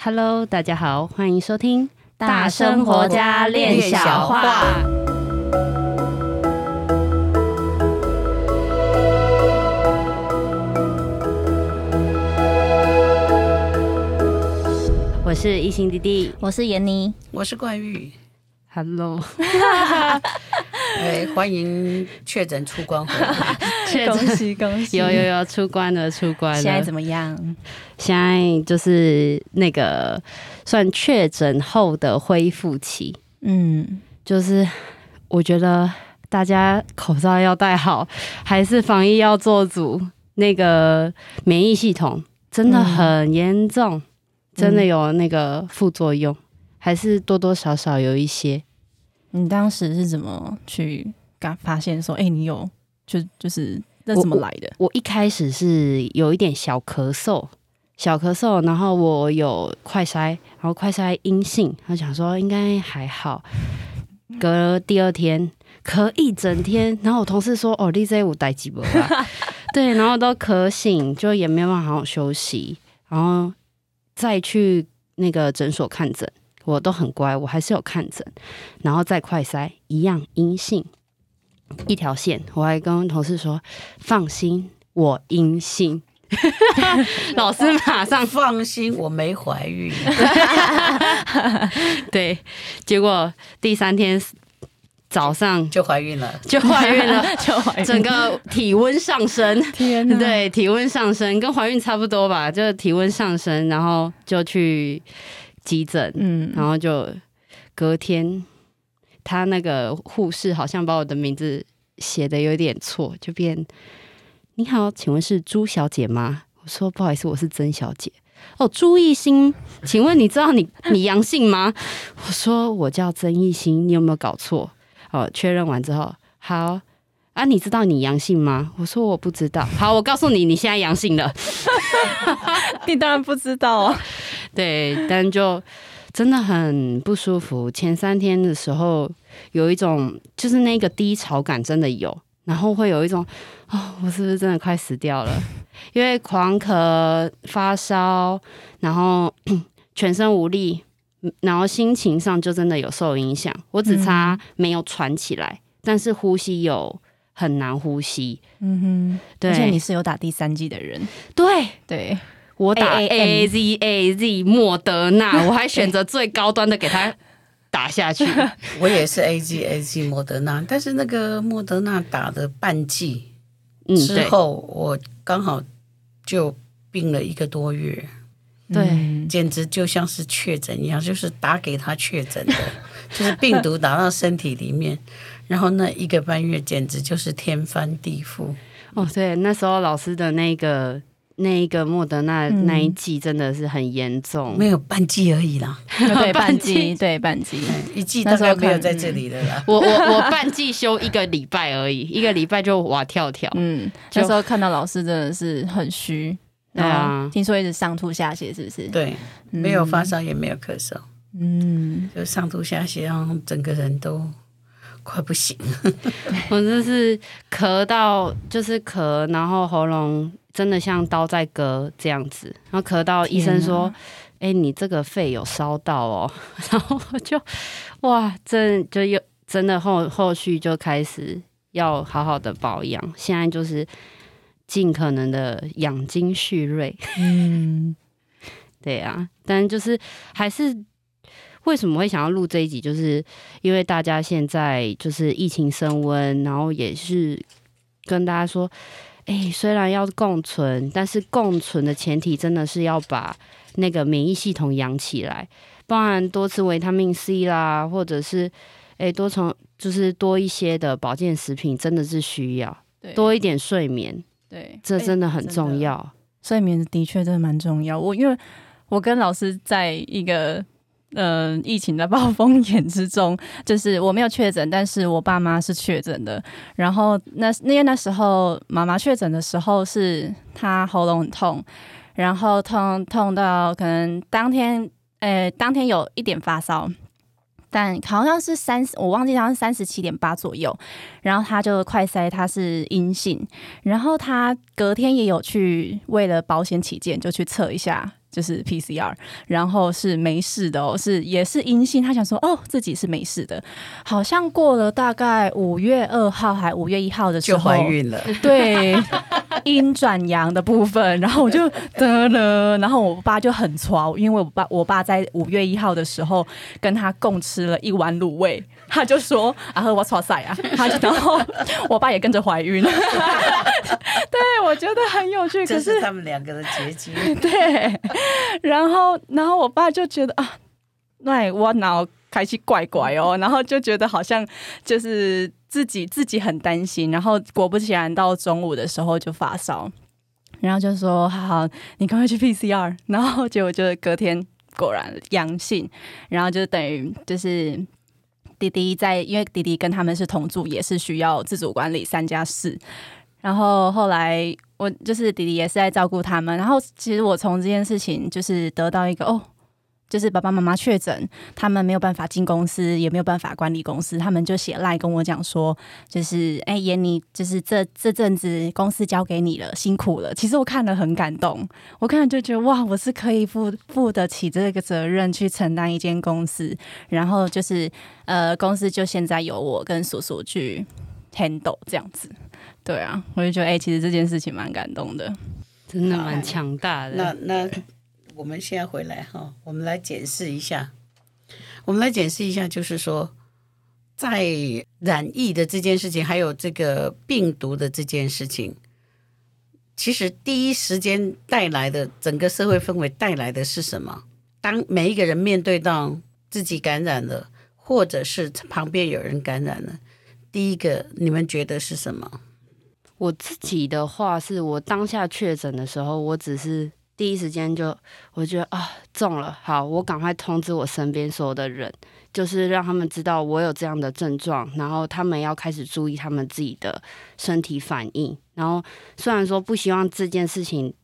Hello，大家好，欢迎收听《大生活家练小话》。我是一心弟弟，我是妍妮，我是冠玉。Hello，哎，欢迎确诊出关回来，确诊恭喜恭喜！有有有出关了，出关了。现在怎么样？现在就是那个算确诊后的恢复期。嗯，就是我觉得大家口罩要戴好，还是防疫要做足。那个免疫系统真的很严重，嗯、真的有那个副作用。还是多多少少有一些。你当时是怎么去刚发现说，哎、欸，你有就就是那怎么来的？我，我一开始是有一点小咳嗽，小咳嗽，然后我有快筛，然后快筛阴性，他想说应该还好。隔第二天咳一整天，然后我同事说，哦，你这有带几波啊？对，然后都咳醒，就也没有办法好好休息，然后再去那个诊所看诊。我都很乖，我还是有看诊，然后再快筛一样阴性，一条线。我还跟同事说：“放心，我阴性。”老师马上放心，我没怀孕。对，结果第三天早上就怀孕了，就怀孕了，就怀孕，整个体温上升。天哪，对，体温上升跟怀孕差不多吧，就是体温上升，然后就去。急诊，嗯，然后就隔天，他那个护士好像把我的名字写的有点错，就变你好，请问是朱小姐吗？我说不好意思，我是曾小姐。哦，朱艺兴，请问你知道你 你阳性吗？我说我叫曾艺兴，你有没有搞错？哦，确认完之后，好啊，你知道你阳性吗？我说我不知道。好，我告诉你，你现在阳性了。你当然不知道啊。对，但就真的很不舒服。前三天的时候，有一种就是那个低潮感真的有，然后会有一种哦，我是不是真的快死掉了？因为狂咳、发烧，然后 全身无力，然后心情上就真的有受影响。我只差没有喘起来，嗯、但是呼吸有很难呼吸。嗯哼，对，而且你是有打第三剂的人，对对。对我打 A Z A Z 莫德纳，我还选择最高端的给他打下去。我也是 A G A G 莫德纳，但是那个莫德纳打的半剂之后，我刚好就病了一个多月。对，简直就像是确诊一样，就是打给他确诊的，就是病毒打到身体里面，然后那一个半月简直就是天翻地覆。哦，对，那时候老师的那个。那一个莫德纳那一季真的是很严重，没有半季而已啦，对 半季，对半季，一剂大概没有在这里的啦。我我我半季休一个礼拜而已，一个礼拜就哇跳跳。嗯，那时候看到老师真的是很虚，对啊，听说一直上吐下泻，是不是？对，没有发烧也没有咳嗽，嗯，就上吐下泻，然后整个人都快不行。我就是咳到就是咳，然后喉咙。真的像刀在割这样子，然后咳到医生说：“哎你这个肺有烧到哦。”然后我就哇，真就又真的后后续就开始要好好的保养。现在就是尽可能的养精蓄锐。嗯，对啊，但就是还是为什么会想要录这一集，就是因为大家现在就是疫情升温，然后也是跟大家说。哎，虽然要共存，但是共存的前提真的是要把那个免疫系统养起来，包含多吃维他命 C 啦，或者是哎多从就是多一些的保健食品，真的是需要多一点睡眠，对，这真的很重要。睡眠的确真的蛮重要。我因为我跟老师在一个。嗯、疫情的暴风眼之中，就是我没有确诊，但是我爸妈是确诊的。然后那因为那时候妈妈确诊的时候，是她喉咙很痛，然后痛痛到可能当天，呃，当天有一点发烧，但好像是三十，我忘记好像是三十七点八左右。然后他就快筛，他是阴性。然后他隔天也有去，为了保险起见，就去测一下。就是 PCR，然后是没事的哦，是也是阴性。他想说哦，自己是没事的，好像过了大概五月二号还五月一号的时候就怀孕了，对，阴转阳的部分，然后我就得了，然后我爸就很挫，因为我爸我爸在五月一号的时候跟他共吃了一碗卤味，他就说啊和我挫赛啊，他就然后我爸也跟着怀孕，对，我觉得很有趣，可是他们两个的结局，对。然后，然后我爸就觉得啊，那我脑开始怪怪哦，然后就觉得好像就是自己自己很担心，然后果不其然到中午的时候就发烧，然后就说好好，你赶快去 PCR，然后结果就隔天果然阳性，然后就等于就是弟弟在，因为弟弟跟他们是同住，也是需要自主管理三加四。然后后来我就是弟弟也是在照顾他们，然后其实我从这件事情就是得到一个哦，就是爸爸妈妈确诊，他们没有办法进公司，也没有办法管理公司，他们就写赖跟我讲说，就是哎，妍妮，就是这这阵子公司交给你了，辛苦了。其实我看了很感动，我看了就觉得哇，我是可以负负得起这个责任去承担一间公司，然后就是呃，公司就现在由我跟叔叔去 handle 这样子。对啊，我就觉得哎、欸，其实这件事情蛮感动的，真的蛮强大的。那那我们现在回来哈，我们来检视一下，我们来检视一下，就是说，在染疫的这件事情，还有这个病毒的这件事情，其实第一时间带来的整个社会氛围带来的是什么？当每一个人面对到自己感染了，或者是旁边有人感染了，第一个你们觉得是什么？我自己的话是，我当下确诊的时候，我只是第一时间就我觉得啊中了，好，我赶快通知我身边所有的人，就是让他们知道我有这样的症状，然后他们要开始注意他们自己的身体反应。然后虽然说不希望这件事情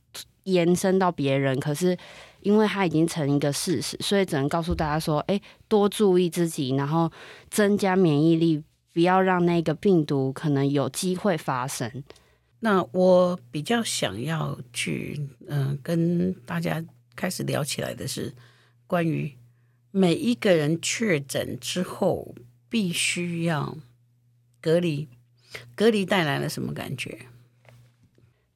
延伸到别人，可是因为它已经成一个事实，所以只能告诉大家说，哎，多注意自己，然后增加免疫力。不要让那个病毒可能有机会发生。那我比较想要去，嗯、跟大家开始聊起来的是关于每一个人确诊之后必须要隔离，隔离带来了什么感觉？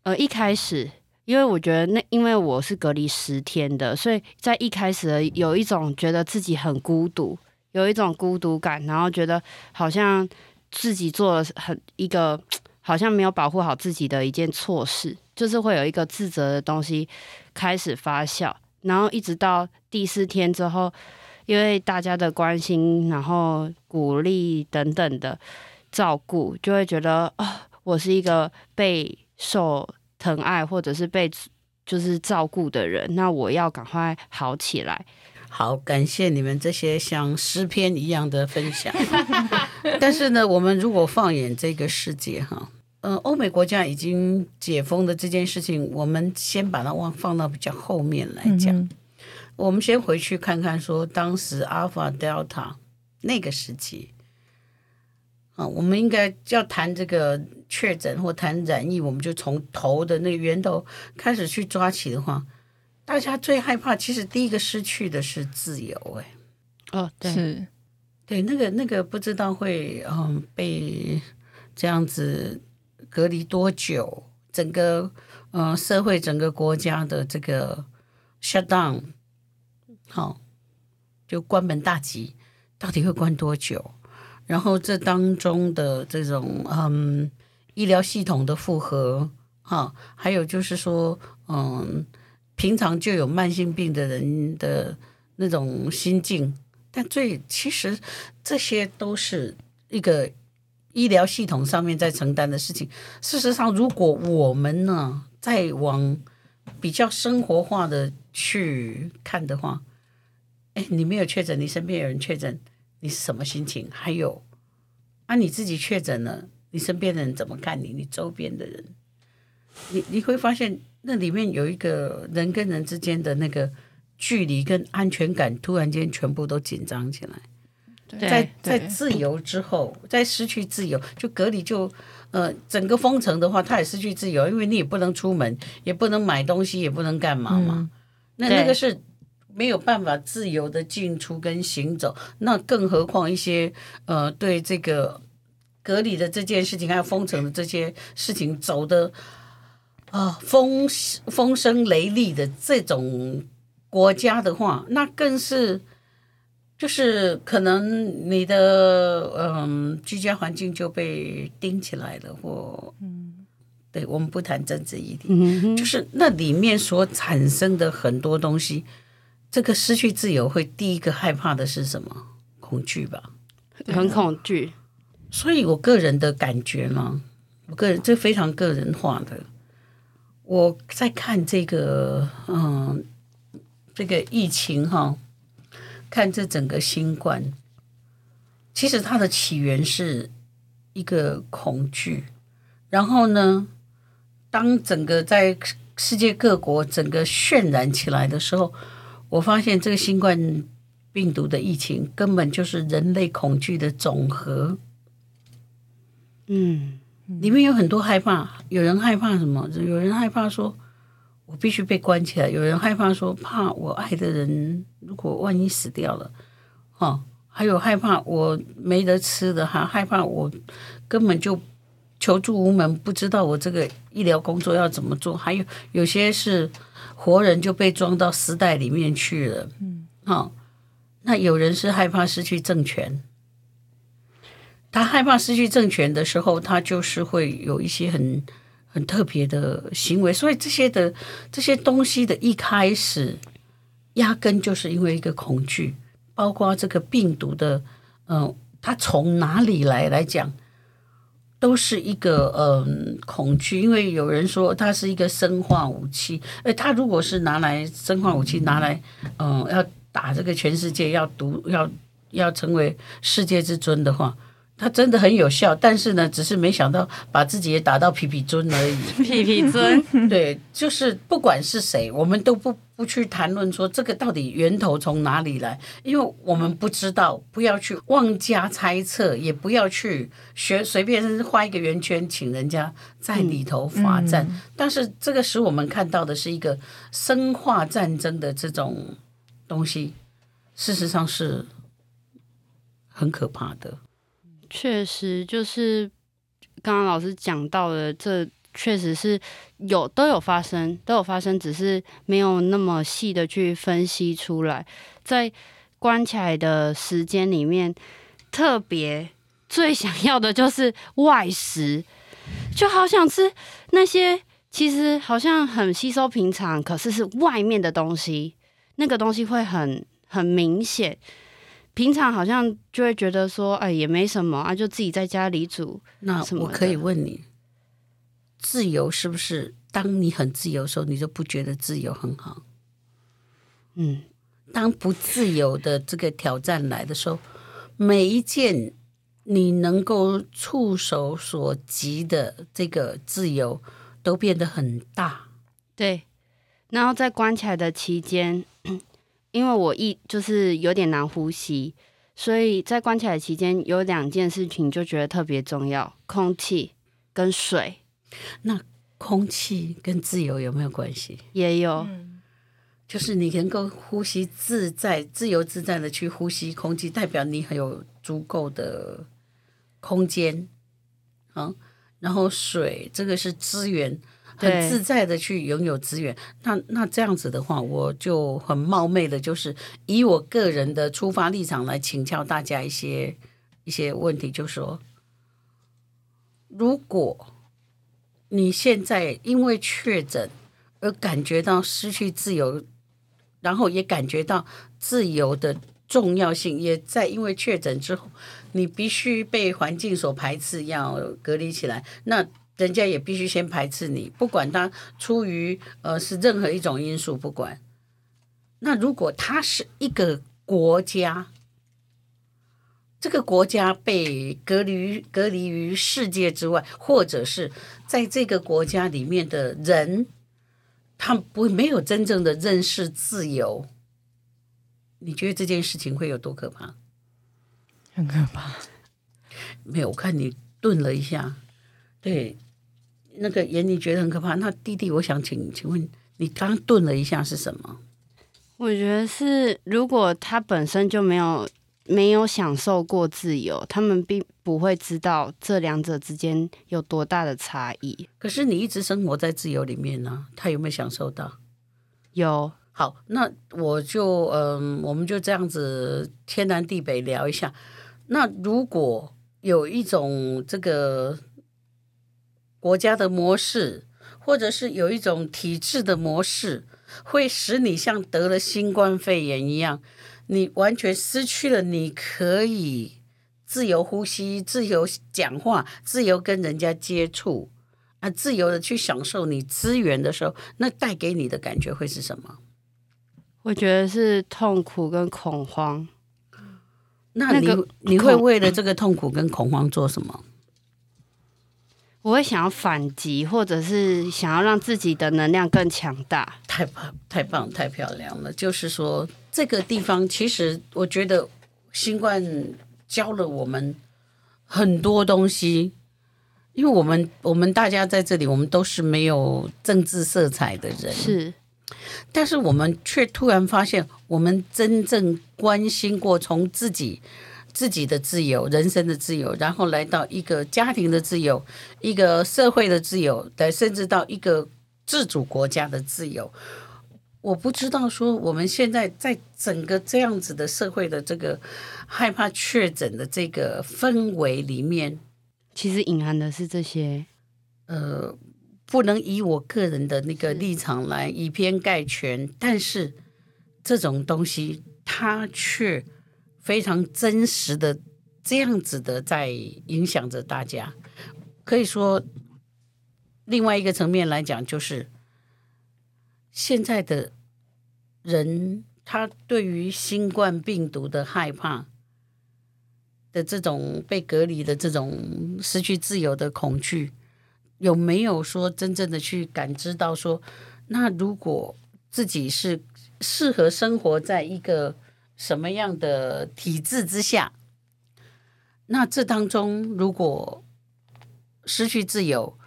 呃，一开始，因为我觉得那因为我是隔离十天的，所以在一开始有一种觉得自己很孤独。有一种孤独感，然后觉得好像自己做了很一个好像没有保护好自己的一件错事，就是会有一个自责的东西开始发酵，然后一直到第四天之后，因为大家的关心，然后鼓励等等的照顾，就会觉得啊、哦，我是一个被受疼爱或者是被就是照顾的人，那我要赶快好起来。好，感谢你们这些像诗篇一样的分享。但是呢，我们如果放眼这个世界哈，呃，欧美国家已经解封的这件事情，我们先把它往放到比较后面来讲。嗯、我们先回去看看，说当时 Alpha、Delta 那个时期啊，我们应该要谈这个确诊或谈染疫，我们就从头的那个源头开始去抓起的话。大家最害怕，其实第一个失去的是自由，哎，哦，对，是，对，那个那个不知道会嗯被这样子隔离多久，整个嗯社会整个国家的这个 shut down，好，就关门大吉，到底会关多久？然后这当中的这种嗯医疗系统的负荷，哈，还有就是说嗯。平常就有慢性病的人的那种心境，但最其实这些都是一个医疗系统上面在承担的事情。事实上，如果我们呢再往比较生活化的去看的话，哎，你没有确诊，你身边有人确诊，你是什么心情？还有，啊，你自己确诊了，你身边的人怎么看你？你周边的人，你你会发现。那里面有一个人跟人之间的那个距离跟安全感，突然间全部都紧张起来。在在自由之后，在失去自由，就隔离就呃整个封城的话，他也失去自由，因为你也不能出门，也不能买东西，也不能干嘛嘛。那那个是没有办法自由的进出跟行走，那更何况一些呃对这个隔离的这件事情，还有封城的这些事情走的啊风风声雷厉的这种国家的话，那更是。就是可能你的嗯居家环境就被盯起来了，或嗯，对，我们不谈政治议题，就是那里面所产生的很多东西，这个失去自由会第一个害怕的是什么？恐惧吧，很恐惧。所以我个人的感觉呢，我个人这非常个人化的，我在看这个嗯这个疫情哈。看这整个新冠，其实它的起源是一个恐惧，然后呢，当整个在世界各国整个渲染起来的时候，我发现这个新冠病毒的疫情根本就是人类恐惧的总和。嗯，里面有很多害怕，有人害怕什么？有人害怕说。我必须被关起来。有人害怕说，怕我爱的人如果万一死掉了，哈，还有害怕我没得吃的，还害怕我根本就求助无门，不知道我这个医疗工作要怎么做。还有有些是活人就被装到丝带里面去了，嗯，好，那有人是害怕失去政权，他害怕失去政权的时候，他就是会有一些很。很特别的行为，所以这些的这些东西的一开始，压根就是因为一个恐惧，包括这个病毒的，嗯、呃，它从哪里来来讲，都是一个嗯、恐惧，因为有人说它是一个生化武器，诶，它如果是拿来生化武器拿来，嗯、要打这个全世界，要独要要成为世界之尊的话。他真的很有效，但是呢，只是没想到把自己也打到皮皮尊而已。皮皮尊，对，就是不管是谁，我们都不不去谈论说这个到底源头从哪里来，因为我们不知道，不要去妄加猜测，也不要去学随便画一个圆圈，请人家在里头罚站。嗯嗯、但是这个使我们看到的是一个生化战争的这种东西，事实上是很可怕的。确实，就是刚刚老师讲到的，这确实是有都有发生，都有发生，只是没有那么细的去分析出来。在关起来的时间里面，特别最想要的就是外食，就好想吃那些其实好像很吸收平常，可是是外面的东西，那个东西会很很明显。平常好像就会觉得说，哎，也没什么啊，就自己在家里煮。那我可以问你，自由是不是当你很自由的时候，你就不觉得自由很好？嗯，当不自由的这个挑战来的时候，每一件你能够触手所及的这个自由都变得很大。对，然后在关起来的期间。因为我一就是有点难呼吸，所以在关起来期间有两件事情就觉得特别重要：空气跟水。那空气跟自由有没有关系？也有，就是你能够呼吸自在、自由自在的去呼吸空气，代表你很有足够的空间。嗯，然后水这个是资源。很自在的去拥有资源，那那这样子的话，我就很冒昧的，就是以我个人的出发立场来请教大家一些一些问题，就说，如果你现在因为确诊而感觉到失去自由，然后也感觉到自由的重要性，也在因为确诊之后，你必须被环境所排斥，要隔离起来，那。人家也必须先排斥你，不管他出于呃是任何一种因素，不管。那如果他是一个国家，这个国家被隔离于隔离于世界之外，或者是在这个国家里面的人，他不没有真正的认识自由，你觉得这件事情会有多可怕？很可怕。没有，我看你顿了一下，对。那个眼里觉得很可怕。那弟弟，我想请请问你，刚刚顿了一下是什么？我觉得是，如果他本身就没有没有享受过自由，他们并不会知道这两者之间有多大的差异。可是你一直生活在自由里面呢、啊，他有没有享受到？有。好，那我就嗯，我们就这样子天南地北聊一下。那如果有一种这个国家的模式，或者是有一种体制的模式，会使你像得了新冠肺炎一样，你完全失去了你可以自由呼吸、自由讲话、自由跟人家接触啊，自由的去享受你资源的时候，那带给你的感觉会是什么？我觉得是痛苦跟恐慌。那你、那个、你会为了这个痛苦跟恐慌做什么？我会想要反击，或者是想要让自己的能量更强大。太棒，太棒，太漂亮了！就是说，这个地方其实我觉得新冠教了我们很多东西，因为我们我们大家在这里，我们都是没有政治色彩的人，是。但是我们却突然发现，我们真正关心过从自己自己的自由、人生的自由，然后来到一个家庭的自由、一个社会的自由，来甚至到一个自主国家的自由。我不知道说我们现在在整个这样子的社会的这个害怕确诊的这个氛围里面，其实隐含的是这些，呃。不能以我个人的那个立场来以偏概全，但是这种东西它却非常真实的这样子的在影响着大家。可以说，另外一个层面来讲，就是现在的人他对于新冠病毒的害怕的这种被隔离的这种失去自由的恐惧。有没有说真正的去感知到说，那如果自己是适合生活在一个什么样的体制之下，那这当中如果失去自由，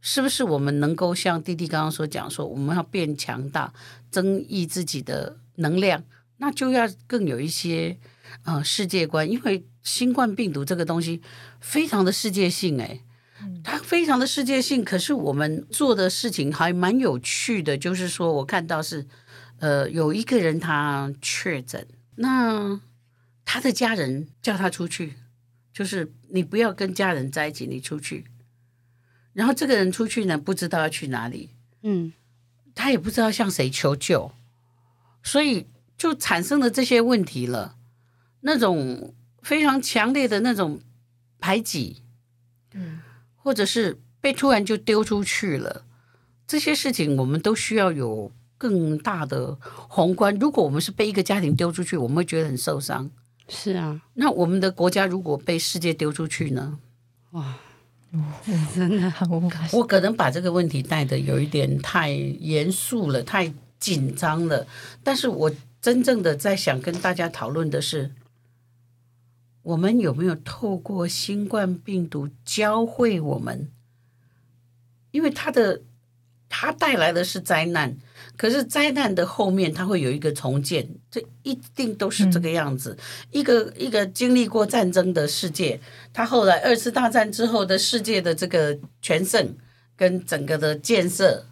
是不是我们能够像弟弟刚刚所讲说，我们要变强大，增益自己的能量，那就要更有一些呃世界观，因为新冠病毒这个东西非常的世界性诶。它非常的世界性，可是我们做的事情还蛮有趣的。就是说，我看到是，呃，有一个人他确诊，那他的家人叫他出去，就是你不要跟家人在一起，你出去。然后这个人出去呢，不知道要去哪里，嗯，他也不知道向谁求救，所以就产生了这些问题了，那种非常强烈的那种排挤，嗯。或者是被突然就丢出去了，这些事情我们都需要有更大的宏观。如果我们是被一个家庭丢出去，我们会觉得很受伤。是啊，那我们的国家如果被世界丢出去呢？哇，真的很无感。我可能把这个问题带的有一点太严肃了，太紧张了。但是我真正的在想跟大家讨论的是。我们有没有透过新冠病毒教会我们？因为它的它带来的是灾难，可是灾难的后面它会有一个重建，这一定都是这个样子。嗯、一个一个经历过战争的世界，它后来二次大战之后的世界的这个全盛跟整个的建设，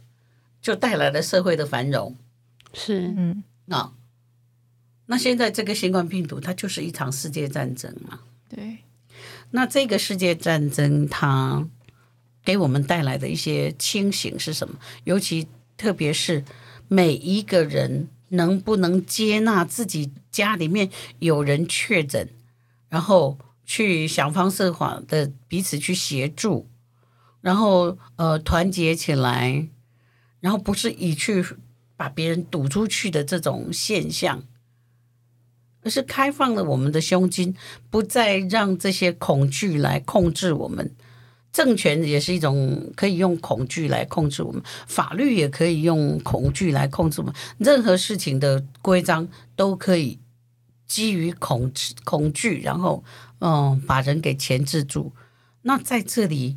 就带来了社会的繁荣。是，嗯，那。那现在这个新冠病毒，它就是一场世界战争嘛？对。那这个世界战争，它给我们带来的一些清醒是什么？尤其特别是每一个人能不能接纳自己家里面有人确诊，然后去想方设法的彼此去协助，然后呃团结起来，然后不是以去把别人堵出去的这种现象。而是开放了我们的胸襟，不再让这些恐惧来控制我们。政权也是一种可以用恐惧来控制我们，法律也可以用恐惧来控制我们。任何事情的规章都可以基于恐恐惧，然后嗯，把人给钳制住。那在这里，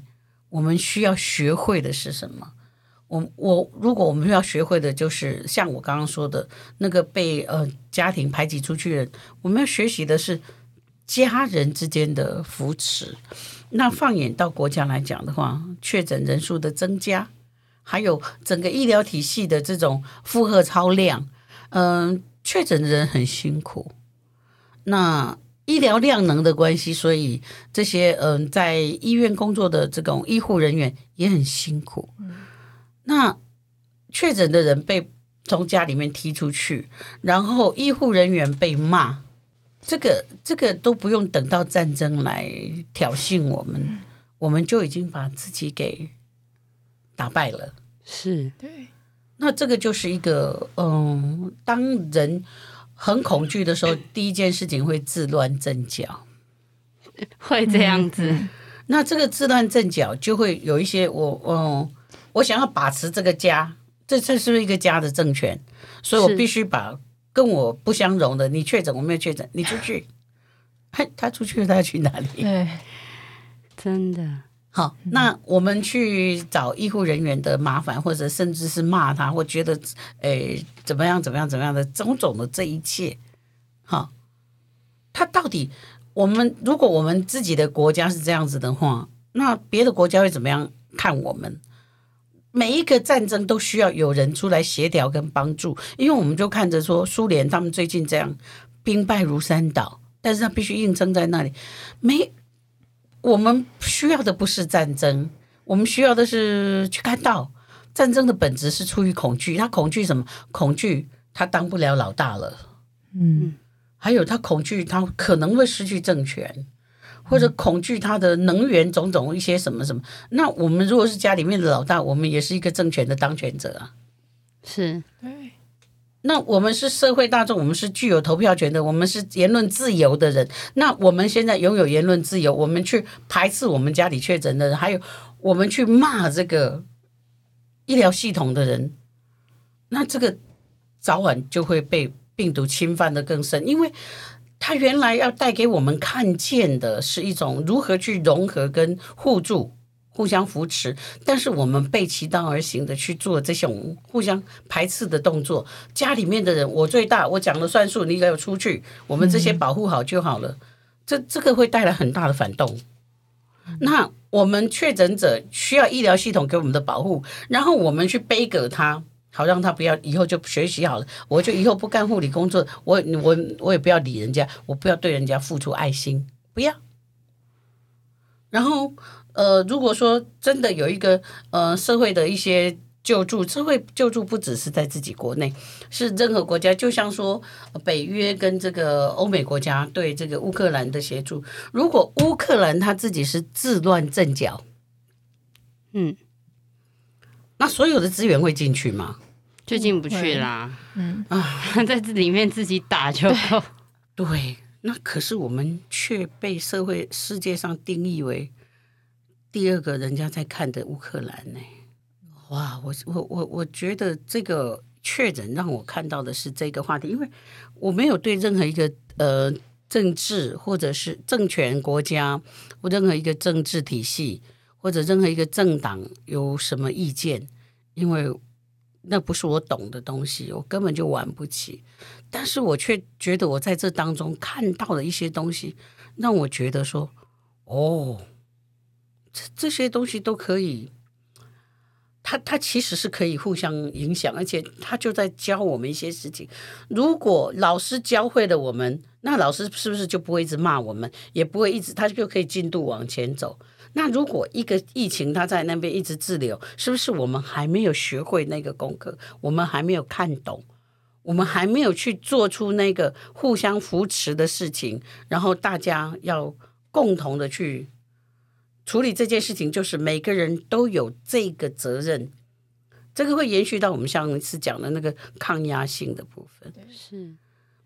我们需要学会的是什么？我我如果我们要学会的就是像我刚刚说的那个被呃家庭排挤出去的人，我们要学习的是家人之间的扶持。那放眼到国家来讲的话，确诊人数的增加，还有整个医疗体系的这种负荷超量，嗯、呃，确诊的人很辛苦。那医疗量能的关系，所以这些嗯、呃、在医院工作的这种医护人员也很辛苦。那确诊的人被从家里面踢出去，然后医护人员被骂，这个这个都不用等到战争来挑衅我们，我们就已经把自己给打败了。是，对。那这个就是一个，嗯，当人很恐惧的时候，第一件事情会自乱阵脚，会这样子。嗯、那这个自乱阵脚就会有一些我，嗯。我想要把持这个家，这这是不是一个家的政权？所以我必须把跟我不相容的，你确诊我没有确诊，你出去，嘿他出去他要去哪里？对，真的好。那我们去找医护人员的麻烦，或者甚至是骂他，或觉得诶怎么样怎么样怎么样的种种的这一切，好，他到底我们如果我们自己的国家是这样子的话，那别的国家会怎么样看我们？每一个战争都需要有人出来协调跟帮助，因为我们就看着说苏联他们最近这样兵败如山倒，但是他必须硬撑在那里。没，我们需要的不是战争，我们需要的是去看到战争的本质是出于恐惧。他恐惧什么？恐惧他当不了老大了。嗯，还有他恐惧他可能会失去政权。或者恐惧他的能源种种一些什么什么，那我们如果是家里面的老大，我们也是一个政权的当权者啊。是，对。那我们是社会大众，我们是具有投票权的，我们是言论自由的人。那我们现在拥有言论自由，我们去排斥我们家里确诊的人，还有我们去骂这个医疗系统的人，那这个早晚就会被病毒侵犯的更深，因为。他原来要带给我们看见的是一种如何去融合跟互助、互相扶持，但是我们背其道而行的去做这种互相排斥的动作。家里面的人，我最大，我讲了算数，你给我出去，我们这些保护好就好了。嗯、这这个会带来很大的反动。那我们确诊者需要医疗系统给我们的保护，然后我们去背给他。好，让他不要以后就学习好了，我就以后不干护理工作，我我我也不要理人家，我不要对人家付出爱心，不要。然后，呃，如果说真的有一个呃社会的一些救助，社会救助不只是在自己国内，是任何国家，就像说北约跟这个欧美国家对这个乌克兰的协助，如果乌克兰他自己是自乱阵脚，嗯。那所有的资源会进去吗？就进不去啦。嗯啊，在这里面自己打就够。对，那可是我们却被社会世界上定义为第二个人家在看的乌克兰呢。哇，我我我我觉得这个确诊让我看到的是这个话题，因为我没有对任何一个呃政治或者是政权国家或任何一个政治体系。或者任何一个政党有什么意见，因为那不是我懂的东西，我根本就玩不起。但是我却觉得我在这当中看到了一些东西，让我觉得说，哦，这这些东西都可以，它它其实是可以互相影响，而且它就在教我们一些事情。如果老师教会了我们，那老师是不是就不会一直骂我们，也不会一直，他就可以进度往前走。那如果一个疫情它在那边一直滞留，是不是我们还没有学会那个功课？我们还没有看懂，我们还没有去做出那个互相扶持的事情，然后大家要共同的去处理这件事情，就是每个人都有这个责任。这个会延续到我们上一次讲的那个抗压性的部分。是，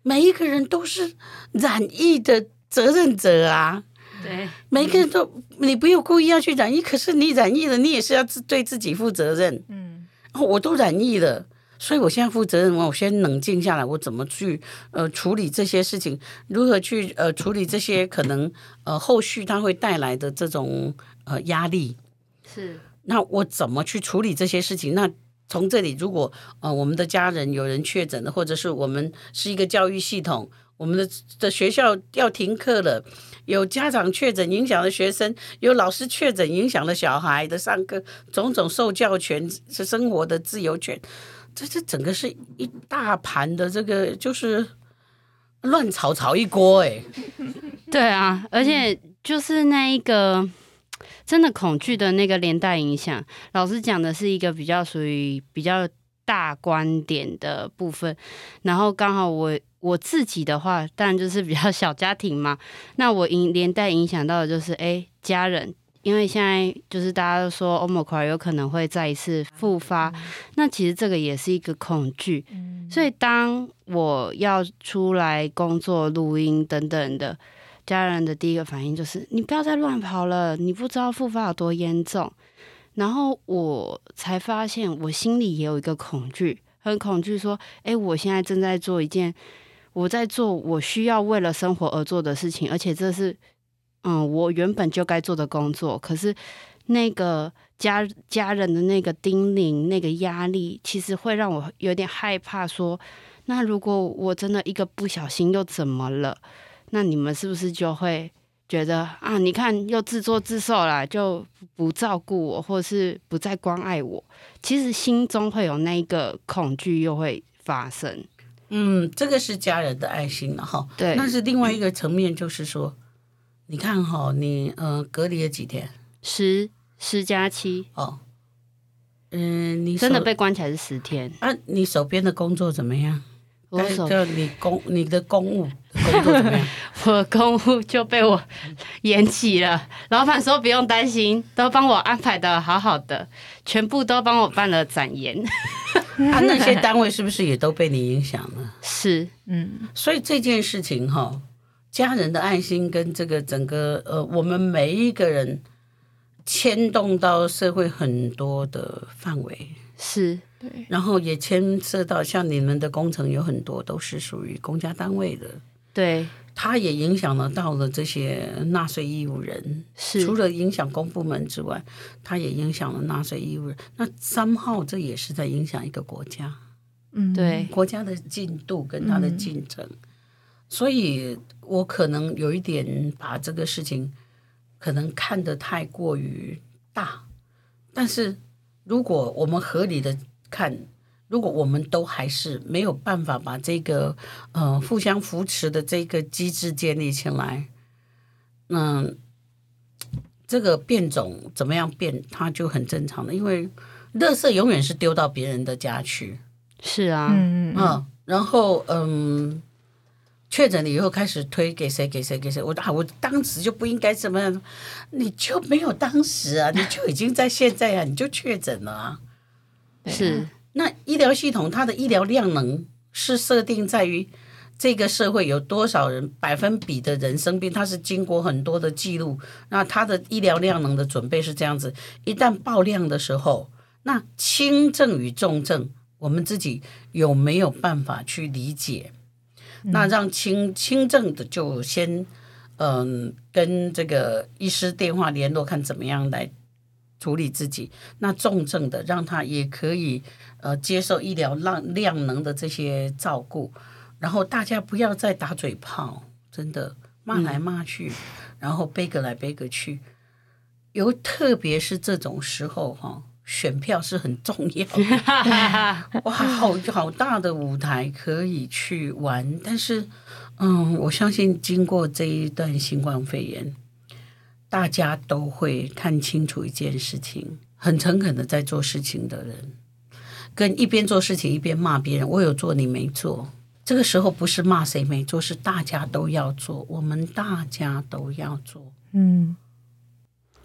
每一个人都是染疫的责任者啊。对，每个人都，你不用故意要去染疫，可是你染疫了，你也是要自对自己负责任。嗯，我都染疫了，所以我现在负责任。我先冷静下来，我怎么去呃处理这些事情？如何去呃处理这些可能呃后续它会带来的这种呃压力？是。那我怎么去处理这些事情？那从这里，如果呃我们的家人有人确诊了，或者是我们是一个教育系统，我们的的学校要停课了，有家长确诊影响了学生，有老师确诊影响了小孩的上课，种种受教权是生活的自由权，这这整个是一大盘的这个就是乱炒炒一锅哎，对啊，而且就是那一个。真的恐惧的那个连带影响，老师讲的是一个比较属于比较大观点的部分，然后刚好我我自己的话，当然就是比较小家庭嘛，那我影连带影响到的就是哎家人，因为现在就是大家都说 Omicron 有可能会再一次复发，那其实这个也是一个恐惧，所以当我要出来工作、录音等等的。家人的第一个反应就是：你不要再乱跑了，你不知道复发有多严重。然后我才发现，我心里也有一个恐惧，很恐惧说：哎，我现在正在做一件我在做我需要为了生活而做的事情，而且这是嗯我原本就该做的工作。可是那个家家人的那个叮咛、那个压力，其实会让我有点害怕说。那如果我真的一个不小心又怎么了？那你们是不是就会觉得啊？你看又自作自受了，就不照顾我，或是不再关爱我？其实心中会有那个恐惧，又会发生。嗯，这个是家人的爱心了哈。对，那是另外一个层面，就是说，你看哈，你呃隔离了几天？十十加七哦。嗯，你真的被关起来是十天啊？你手边的工作怎么样？我手就你公你的公务工作怎么样？我公务就被我延期了。老板说不用担心，都帮我安排的好好的，全部都帮我办了展延。啊，那些单位是不是也都被你影响了？是，嗯。所以这件事情哈，家人的爱心跟这个整个呃，我们每一个人牵动到社会很多的范围。是。对，然后也牵涉到像你们的工程有很多都是属于公家单位的，对，它也影响了到了这些纳税义务人，是除了影响公部门之外，它也影响了纳税义务人。那 somehow 这也是在影响一个国家，嗯，对，国家的进度跟它的进程。嗯，所以我可能有一点把这个事情可能看得太过于大，但是如果我们合理的。看，如果我们都还是没有办法把这个呃互相扶持的这个机制建立起来，嗯，这个变种怎么样变，它就很正常的，因为垃圾永远是丢到别人的家去。是啊，嗯嗯，然后嗯，确诊了以后开始推给谁给谁给谁，我啊，我当时就不应该怎么样，你就没有当时啊，你就已经在现在啊，你就确诊了啊。是，那医疗系统它的医疗量能是设定在于这个社会有多少人百分比的人生病，它是经过很多的记录，那它的医疗量能的准备是这样子。一旦爆量的时候，那轻症与重症，我们自己有没有办法去理解？那让轻轻症的就先嗯跟这个医师电话联络，看怎么样来。处理自己，那重症的让他也可以呃接受医疗量量能的这些照顾，然后大家不要再打嘴炮，真的骂来骂去，嗯、然后背个来背个去，尤特别是这种时候哈，选票是很重要的。哇，好好大的舞台可以去玩，但是嗯，我相信经过这一段新冠肺炎。大家都会看清楚一件事情，很诚恳的在做事情的人，跟一边做事情一边骂别人，我有做你没做。这个时候不是骂谁没做，是大家都要做，我们大家都要做。嗯，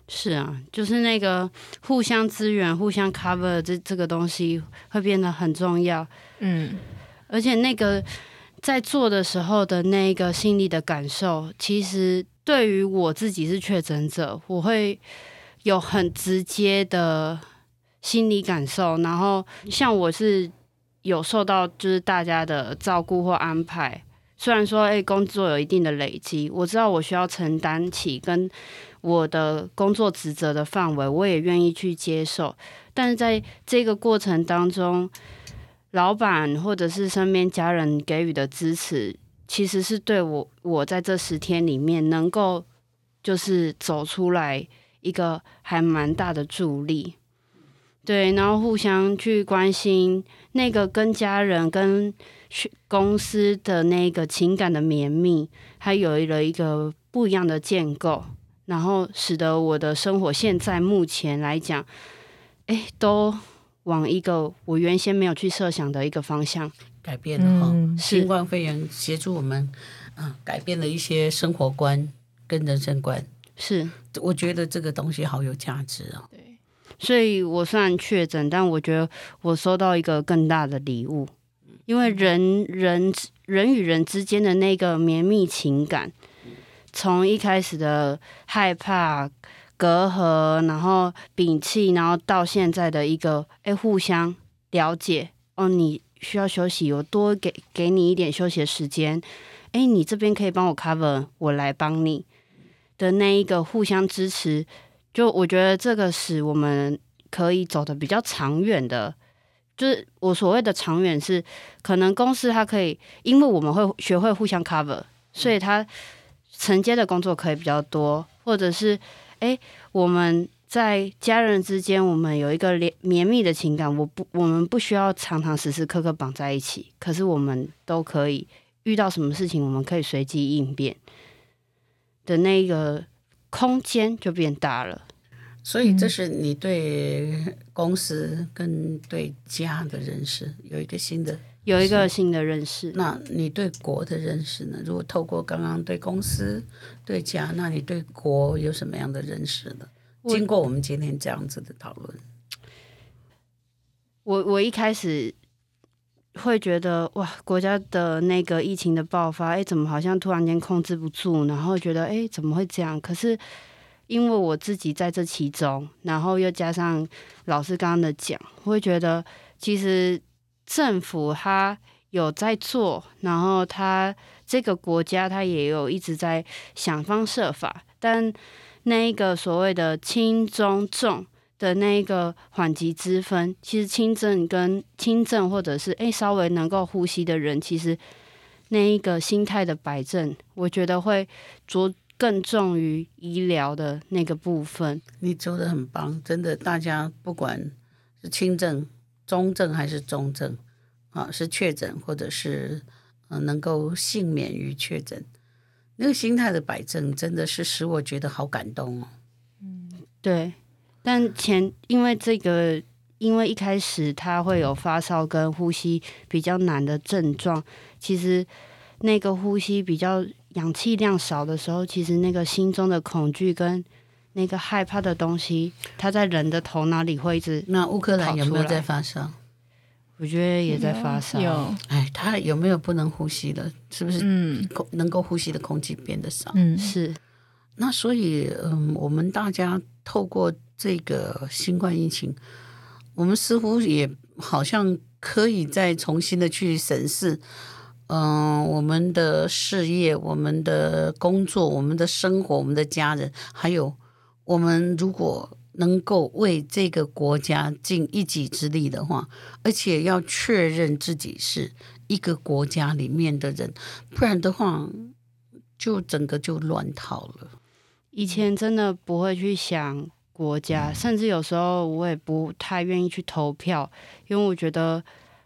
是啊，就是那个互相支援、互相 cover 这这个东西会变得很重要。嗯，而且那个在做的时候的那个心理的感受，其实。对于我自己是确诊者，我会有很直接的心理感受。然后，像我是有受到就是大家的照顾或安排，虽然说，哎，工作有一定的累积，我知道我需要承担起跟我的工作职责的范围，我也愿意去接受。但是在这个过程当中，老板或者是身边家人给予的支持，其实是对我我在这十天里面能够就是走出来一个还蛮大的助力。对，然后互相去关心那个跟家人、跟公司的那个情感的绵密，还有了一个不一样的建构，然后使得我的生活现在目前来讲，哎，都往一个我原先没有去设想的一个方向改变了哈。嗯、新冠肺炎协助我们，啊，改变了一些生活观跟人生观。是，我觉得这个东西好有价值哦。对所以我虽然确诊，但我觉得我收到一个更大的礼物，因为人人人与人之间的那个绵密情感，从一开始的害怕、隔阂，然后摒弃，然后到现在的一个哎互相了解哦，你需要休息，我多给给你一点休息时间，哎，你这边可以帮我 cover，我来帮你的那一个互相支持。就我觉得这个是我们可以走得比较长远的，就是我所谓的长远是，可能公司它可以，因为我们会学会互相 cover，所以它承接的工作可以比较多，或者是诶，我们在家人之间，我们有一个连绵密的情感，我不，我们不需要常常时时刻刻绑在一起，可是我们都可以遇到什么事情，我们可以随机应变的那个。空间就变大了，所以这是你对公司跟对家的认识有一个新的，有一个新的认识。那你对国的认识呢？如果透过刚刚对公司、对家，那你对国有什么样的认识呢？经过我们今天这样子的讨论，我我一开始。会觉得哇，国家的那个疫情的爆发，哎，怎么好像突然间控制不住？然后觉得，哎，怎么会这样？可是因为我自己在这其中，然后又加上老师刚刚的讲，我会觉得其实政府他有在做，然后他这个国家他也有一直在想方设法，但那一个所谓的轻中重。的那一个缓急之分，其实轻症跟轻症，或者是诶稍微能够呼吸的人，其实那一个心态的摆正，我觉得会着更重于医疗的那个部分。你做的很棒，真的，大家不管是轻症、中症还是重症，啊，是确诊或者是、能够幸免于确诊，那个心态的摆正，真的是使我觉得好感动哦。嗯，对。但前因为这个，因为一开始他会有发烧跟呼吸比较难的症状，其实那个呼吸比较氧气量少的时候，其实那个心中的恐惧跟那个害怕的东西，他在人的头脑里会一直。那乌克兰有没有在发烧？我觉得也在发烧。有，哎，他有没有不能呼吸的？是不是？嗯，能够呼吸的空气变得少。嗯，是。那所以，嗯，我们大家透过。这个新冠疫情，我们似乎也好像可以再重新的去审视，嗯、呃，我们的事业、我们的工作、我们的生活、我们的家人，还有我们如果能够为这个国家尽一己之力的话，而且要确认自己是一个国家里面的人，不然的话，就整个就乱套了。以前真的不会去想。国家，甚至有时候我也不太愿意去投票，因为我觉得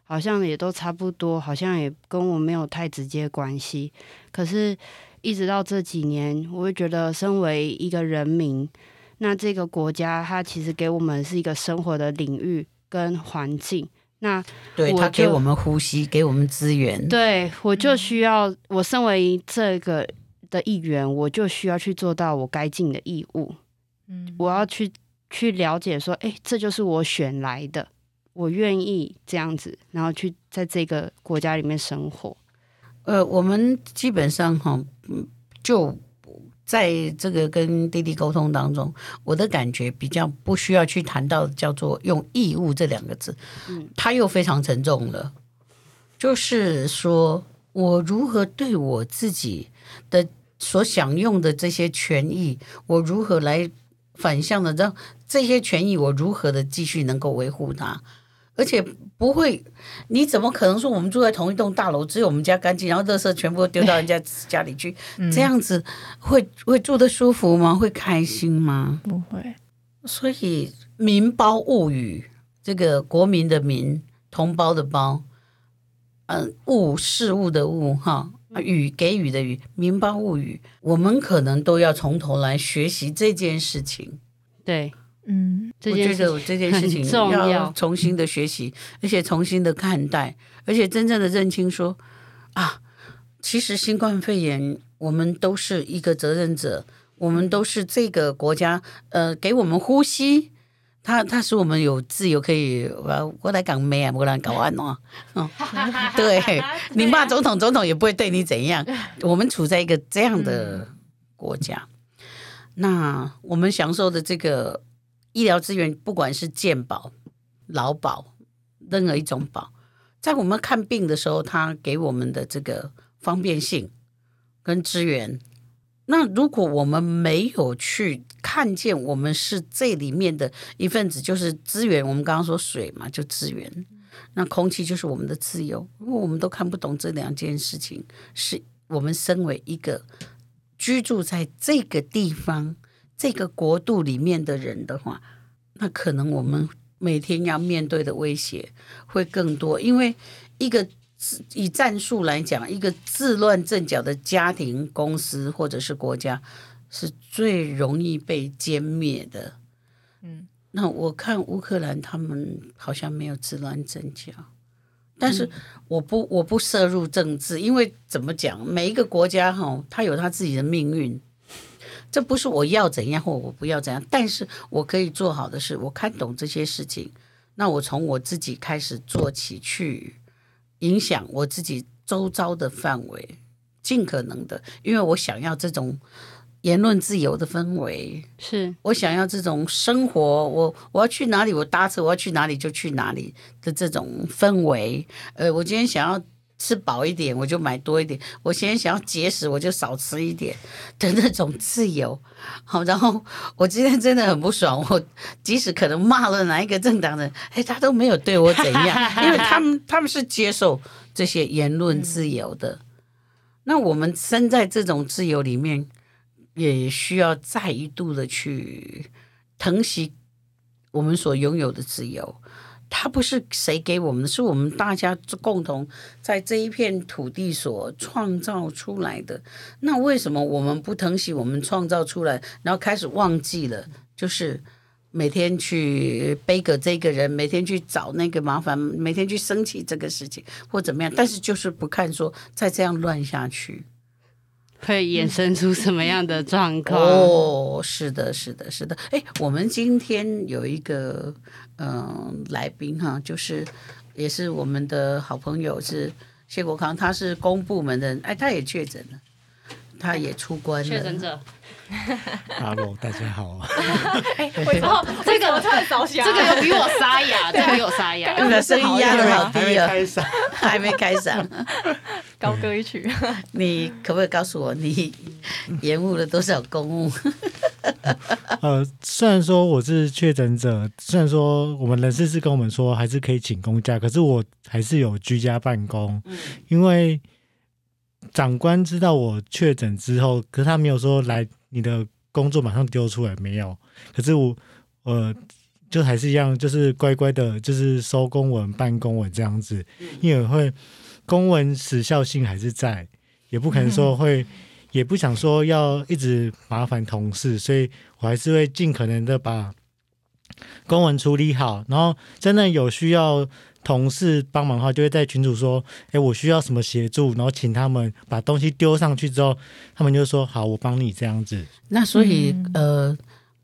好像也都差不多，好像也跟我没有太直接关系。可是，一直到这几年，我会觉得，身为一个人民，那这个国家它其实给我们是一个生活的领域跟环境。那对它给我们呼吸，给我们资源。对，我就需要，我身为这个的一员，我就需要去做到我该尽的义务。嗯，我要去去了解说，哎，这就是我选来的，我愿意这样子，然后去在这个国家里面生活。呃，我们基本上哈，就在这个跟弟弟沟通当中，我的感觉比较不需要去谈到叫做用义务这两个字，嗯，它又非常沉重了。就是说，我如何对我自己的所享用的这些权益，我如何来反向的让这些权益，我如何的继续能够维护它？而且不会，你怎么可能说我们住在同一栋大楼，只有我们家干净，然后垃圾全部丢到人家 家里去？嗯、这样子会会住得舒服吗？会开心吗？不会。所以民胞物语，这个国民的民，同胞的胞，嗯，物事物的物，哈，语给予的语，民胞物语，我们可能都要从头来学习这件事情。对。嗯，我觉得我这件事情要重新的学习，而且重新的看待，而且真正的认清说啊，其实新冠肺炎，我们都是一个责任者，我们都是这个国家呃给我们呼吸，他他使我们有自由可以我我来港美啊，我来搞安哦，嗯，对，你骂总统，总统也不会对你怎样，我们处在一个这样的国家，那我们享受的这个。医疗资源，不管是健保、劳保，任何一种保，在我们看病的时候，它给我们的这个方便性跟资源。那如果我们没有去看见，我们是这里面的一份子，就是资源。我们刚刚说水嘛，就资源。那空气就是我们的自由。如果我们都看不懂这两件事情，是我们身为一个居住在这个地方。这个国度里面的人的话，那可能我们每天要面对的威胁会更多。因为一个以战术来讲，一个自乱阵脚的家庭、公司或者是国家，是最容易被歼灭的。嗯，那我看乌克兰他们好像没有自乱阵脚，但是我不我不涉入政治，因为怎么讲，每一个国家哈，他有他自己的命运。这不是我要怎样或我不要怎样，但是我可以做好的是，我看懂这些事情，那我从我自己开始做起，去影响我自己周遭的范围，尽可能的，因为我想要这种言论自由的氛围，是我想要这种生活，我我要去哪里，我搭车我要去哪里就去哪里的这种氛围，呃，我今天想要。吃饱一点，我就买多一点；我现在想要节食，我就少吃一点的那种自由。好，然后我今天真的很不爽，我即使可能骂了哪一个政党人，哎，他都没有对我怎样，因为他们他们是接受这些言论自由的。那我们身在这种自由里面，也需要再一度的去疼惜我们所拥有的自由。它不是谁给我们的，是我们大家共同在这一片土地所创造出来的。那为什么我们不疼惜我们创造出来，然后开始忘记了？就是每天去背个这个人，每天去找那个麻烦，每天去生气这个事情或怎么样，但是就是不看说再这样乱下去。会衍生出什么样的状况？哦，是的，是的，是的。哎，我们今天有一个嗯、呃、来宾哈，就是也是我们的好朋友，是谢国康，他是公部门的人，哎，他也确诊了，他也出关了。确诊者。哈喽，大家好。哎，为什么这个我特别着想，这个有比我沙哑，这个比我沙哑，你的声音压的好低啊，还没开嗓，还没开嗓，高歌一曲。你可不可以告诉我，你延误了多少公务？呃，虽然说我是确诊者，虽然说我们人事是跟我们说还是可以请公假，可是我还是有居家办公，嗯、因为长官知道我确诊之后，可是他没有说来。你的工作马上丢出来没有？可是我，呃，就还是一样，就是乖乖的，就是收公文、办公文这样子。因为会公文时效性还是在，也不可能说会，也不想说要一直麻烦同事，所以我还是会尽可能的把公文处理好。然后真的有需要同事帮忙的话，就会在群主说：“哎，我需要什么协助？”然后请他们把东西丢上去之后，他们就说：“好，我帮你这样子。”那所以，嗯、呃，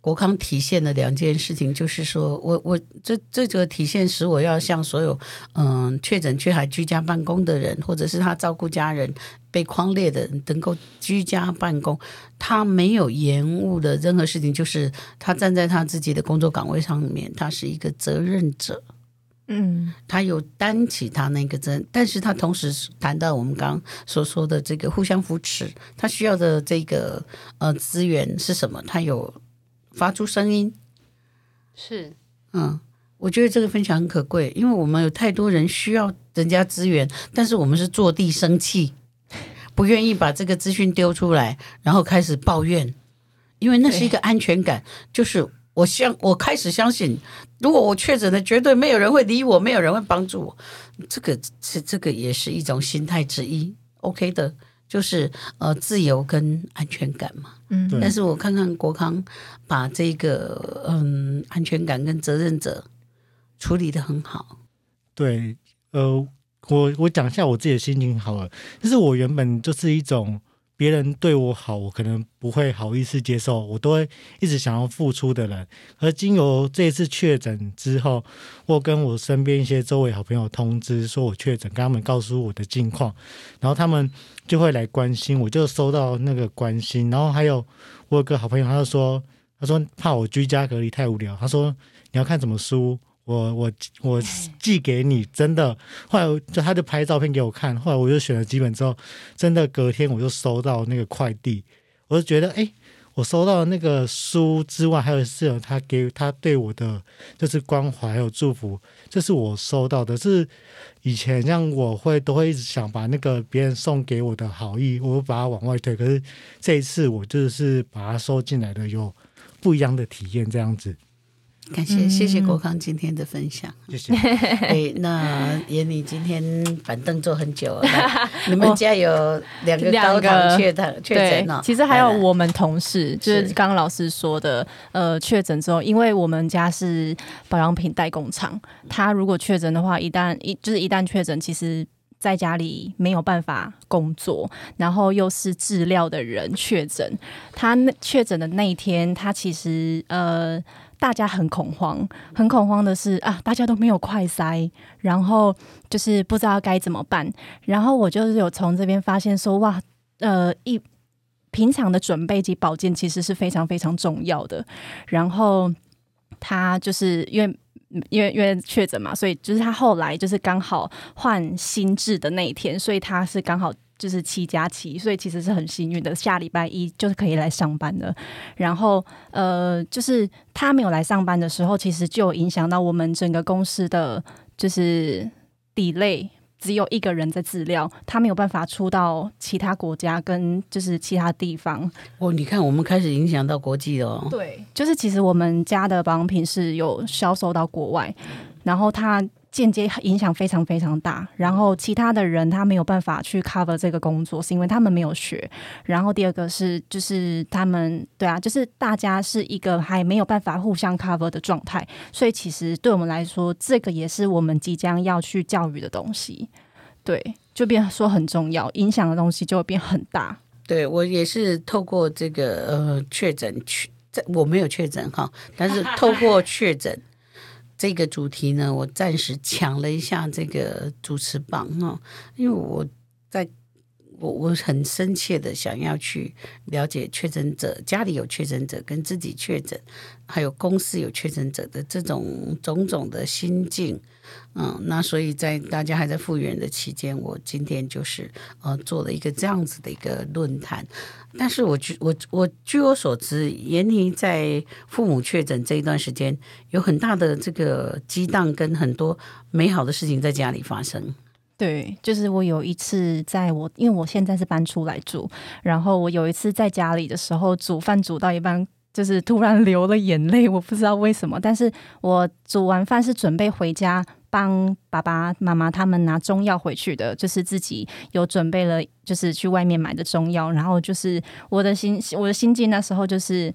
国康体现的两件事情，就是说我我这这个体现使我要向所有嗯、确诊却还居家办公的人，或者是他照顾家人被框列的人，能够居家办公，他没有延误的任何事情，就是他站在他自己的工作岗位上面，他是一个责任者。嗯，他有担起他那个责任，但是他同时谈到我们刚刚所说的这个互相扶持，他需要的这个呃资源是什么？他有发出声音，是，嗯，我觉得这个分享很可贵，因为我们有太多人需要人家资源，但是我们是坐地生气，不愿意把这个资讯丢出来，然后开始抱怨，因为那是一个安全感，就是。我相，我开始相信，如果我确诊了，绝对没有人会理我，没有人会帮助我。这个是这个也是一种心态之一。OK 的，就是呃自由跟安全感嘛。嗯，但是我看看国康把这个嗯安全感跟责任者处理得很好。对，呃，我我讲一下我自己的心情好了，就是我原本就是一种。别人对我好，我可能不会好意思接受，我都会一直想要付出的人。而经由这一次确诊之后，我跟我身边一些周围好朋友通知说我确诊，跟他们告诉我的近况，然后他们就会来关心，我就收到那个关心。然后还有我有个好朋友，他就说，他说怕我居家隔离太无聊，他说你要看什么书。我我我寄给你，真的。后来就他就拍照片给我看，后来我就选了几本之后，真的隔天我就收到那个快递，我就觉得，哎，我收到那个书之外，还有是有他给他对我的就是关怀还有祝福，这是我收到的。是以前像我会都会一直想把那个别人送给我的好意，我把它往外推，可是这一次我就是把它收进来的，有不一样的体验，这样子。感谢谢谢国康今天的分享，谢谢。哎，那也你今天板凳坐很久 了，你们家有两个高堂确诊确诊了，其实还有我们同事，就是刚刚老师说的，呃，确诊之后，因为我们家是保养品代工厂，他如果确诊的话，一旦一就是一旦确诊，其实在家里没有办法工作，然后又是治疗的人确诊，他那确诊的那一天，他其实呃。大家很恐慌，很恐慌的是啊，大家都没有快筛，然后就是不知道该怎么办。然后我就是有从这边发现说，哇，呃，一平常的准备及保健其实是非常非常重要的。然后他就是因为因为因为确诊嘛，所以就是他后来就是刚好换新制的那一天，所以他是刚好。就是七加七，所以其实是很幸运的。下礼拜一就是可以来上班的。然后，呃，就是他没有来上班的时候，其实就影响到我们整个公司的就是 delay。只有一个人在治疗，他没有办法出到其他国家跟就是其他地方。哦，你看，我们开始影响到国际了哦。对，就是其实我们家的保养品是有销售到国外，然后他。间接影响非常非常大，然后其他的人他没有办法去 cover 这个工作，是因为他们没有学。然后第二个是，就是他们对啊，就是大家是一个还没有办法互相 cover 的状态，所以其实对我们来说，这个也是我们即将要去教育的东西。对，就变说很重要，影响的东西就会变很大。对，我也是透过这个呃确诊去，这，我没有确诊哈，但是透过确诊。这个主题呢，我暂时抢了一下这个主持棒哈，因为我在我我很深切的想要去了解确诊者家里有确诊者跟自己确诊，还有公司有确诊者的这种种种的心境。嗯，那所以在大家还在复原的期间，我今天就是呃做了一个这样子的一个论坛。但是我据我我据我所知，妍妮在父母确诊这一段时间，有很大的这个激荡跟很多美好的事情在家里发生。对，就是我有一次在我因为我现在是搬出来住，然后我有一次在家里的时候煮饭煮到一半。就是突然流了眼泪，我不知道为什么。但是我煮完饭是准备回家帮爸爸妈妈他们拿中药回去的，就是自己有准备了，就是去外面买的中药。然后就是我的心，我的心境那时候就是。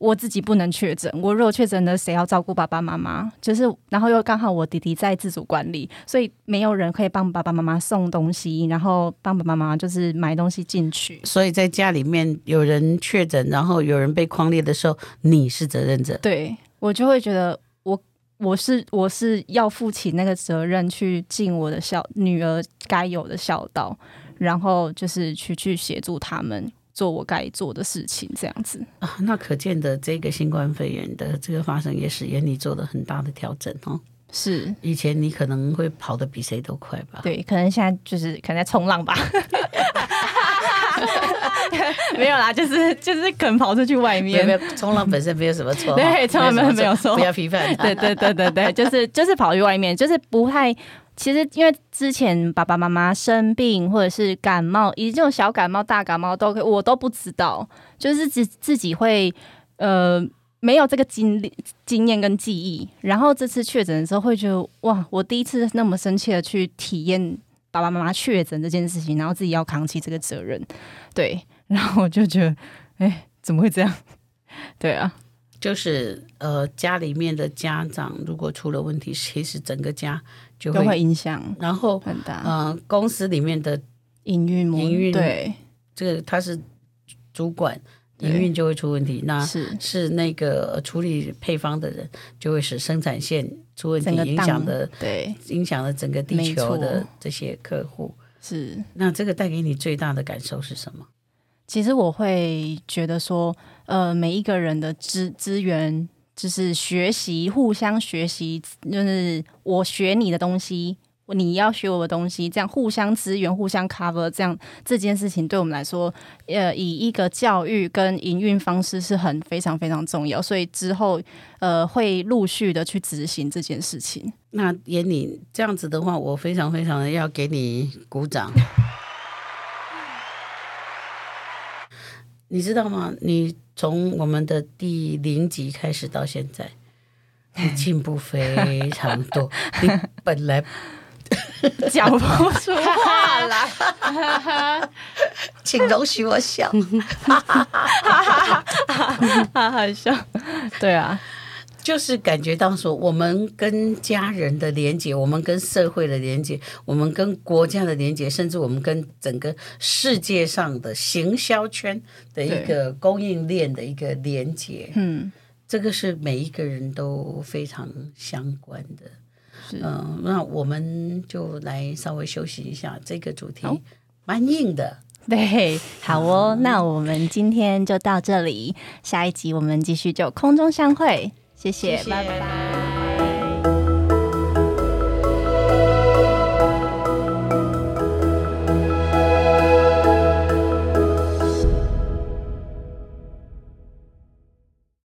我自己不能确诊，我如果确诊了，谁要照顾爸爸妈妈？就是，然后又刚好我弟弟在自主管理，所以没有人可以帮爸爸妈妈送东西，然后帮爸爸妈妈就是买东西进去。所以在家里面有人确诊，然后有人被框列的时候，你是责任者。对，我就会觉得我我是我是要负起那个责任，去尽我的孝女儿该有的孝道，然后就是去去协助他们。做我该做的事情，这样子啊，那可见的这个新冠肺炎的这个发生，也使妍妮做了很大的调整哦。是以前你可能会跑得比谁都快吧？对，可能现在就是可能在冲浪吧。没有啦，就是就是可能跑出去外面。没有，冲浪本身没有什么错。对，冲浪本身没有错，不要批判。对对对对对，就是就是跑去外面，就是不太。其实因为之前爸爸妈妈生病或者是感冒，以及这种小感冒、大感冒都可以，我都不知道，就是自自己会呃没有这个经历、经验跟记忆。然后这次确诊的时候，会觉得哇，我第一次那么深切的去体验爸爸妈妈确诊这件事情，然后自己要扛起这个责任，对。然后我就觉得，哎，怎么会这样？对啊，就是呃，家里面的家长如果出了问题，其实整个家就会，会影响，然后很大。呃，公司里面的营运，营运对，这个他是主管，营运就会出问题。那是是那个处理配方的人，就会使生产线出问题，影响的对，影响了整个地球的这些客户。是，那这个带给你最大的感受是什么？其实我会觉得说，呃，每一个人的资资源就是学习，互相学习，就是我学你的东西，你要学我的东西，这样互相资源、互相 cover，这样这件事情对我们来说，呃，以一个教育跟营运方式是很非常非常重要，所以之后呃会陆续的去执行这件事情。那妍妮这样子的话，我非常非常的要给你鼓掌。你知道吗？你从我们的第零集开始到现在，你进步非常多。你本来讲不出话来，请容许我笑，哈哈哈哈哈！笑，对啊。就是感觉到说，我们跟家人的连接，我们跟社会的连接，我们跟国家的连接，甚至我们跟整个世界上的行销圈的一个供应链的一个连接，嗯，这个是每一个人都非常相关的。嗯、呃，那我们就来稍微休息一下，这个主题蛮硬的。对，好哦，嗯、那我们今天就到这里，下一集我们继续就空中相会。谢谢拜拜。